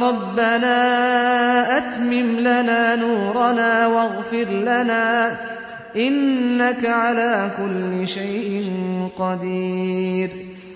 رَبَّنَا أَتْمِمْ لَنَا نُورَنَا وَاغْفِرْ لَنَا ۖ إِنَّكَ عَلَىٰ كُلِّ شَيْءٍ قَدِيرٌ.